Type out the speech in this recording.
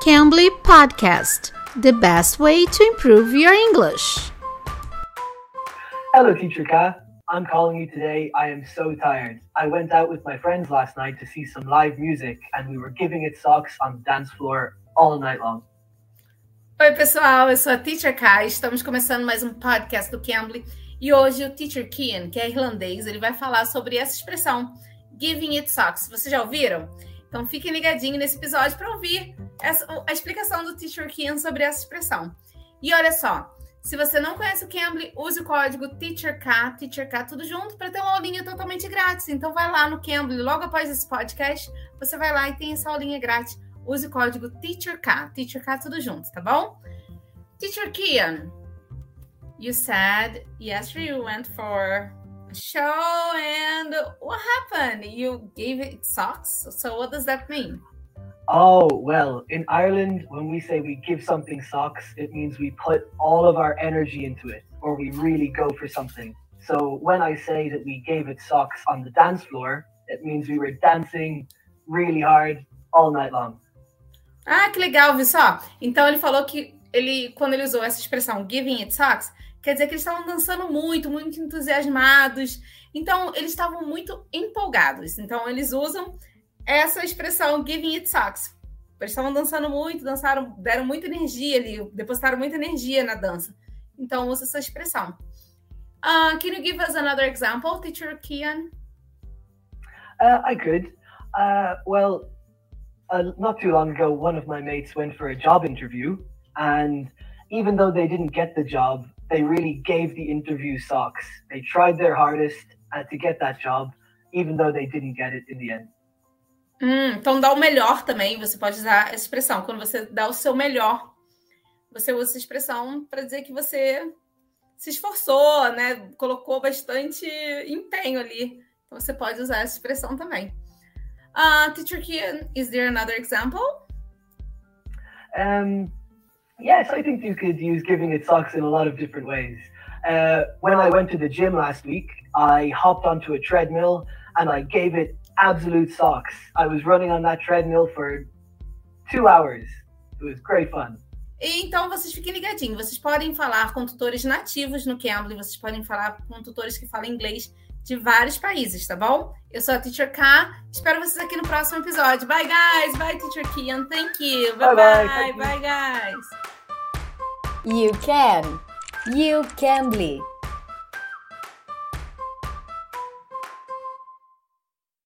Cambly Podcast, the best way to improve your English. Hello, Teacher Ka. I'm calling you today. I am so tired. I went out with my friends last night to see some live music, and we were giving it socks on the dance floor all night long. Oi, pessoal, eu sou a Teacher Kai. Estamos começando mais um podcast do Cambly. E hoje o Teacher Kian, que é irlandês, ele vai falar sobre essa expressão, giving it socks. Vocês já ouviram? Então fiquem ligadinhos nesse episódio para ouvir essa, a explicação do Teacher Kian sobre essa expressão. E olha só, se você não conhece o Cambly, use o código TEACHERK, TEACHERK tudo junto, para ter uma aulinha totalmente grátis. Então vai lá no Cambly, logo após esse podcast, você vai lá e tem essa aulinha grátis. Use o código TEACHERK, TEACHERK tudo junto, tá bom? Teacher Kian, you said yesterday you went for show and what happened? You gave it socks. So what does that mean? Oh, well, in Ireland, when we say we give something socks, it means we put all of our energy into it or we really go for something. So when I say that we gave it socks on the dance floor, it means we were dancing really hard all night long. Ah, que legal, viu só? Então ele falou que ele, quando ele usou essa expressão giving it socks, Quer dizer que eles estavam dançando muito, muito entusiasmados. Então, eles estavam muito empolgados. Então, eles usam essa expressão giving it sucks. Eles estavam dançando muito, dançaram, deram muita energia ali, depositaram muita energia na dança. Então, usa essa expressão. Uh, can you give us another example, teacher Kian? Uh, I could. Uh, well, uh, not too long ago, one of my mates went for a job interview, and even though they didn't get the job, they really gave the interview socks. They tried their hardest uh, to get that job, even though they didn't get it in the end. Hum, então dá o melhor também. Você pode usar essa expressão quando você dá o seu melhor. Você usa essa expressão para dizer que você se esforçou, né? Colocou bastante empenho ali. Então você pode usar essa expressão também. Uh, teacher Kian, is there another example? Um, Yes, I think you could use giving it socks in a lot of different ways. Uh, when I went to the gym last week, I hopped onto a treadmill and I gave it absolute socks. I was running on that treadmill for two hours. It was great fun. Então, vocês fiquem ligadinhos. Vocês podem falar com tutores nativos no Cambly, vocês podem falar com tutores que falam inglês de vários países, tá bom? Eu sou a Teacher K. Espero vocês aqui no próximo episódio. Bye, guys. Bye, Teacher Kian. Thank you. Bye, bye. Bye, bye, bye guys. You can. You can be.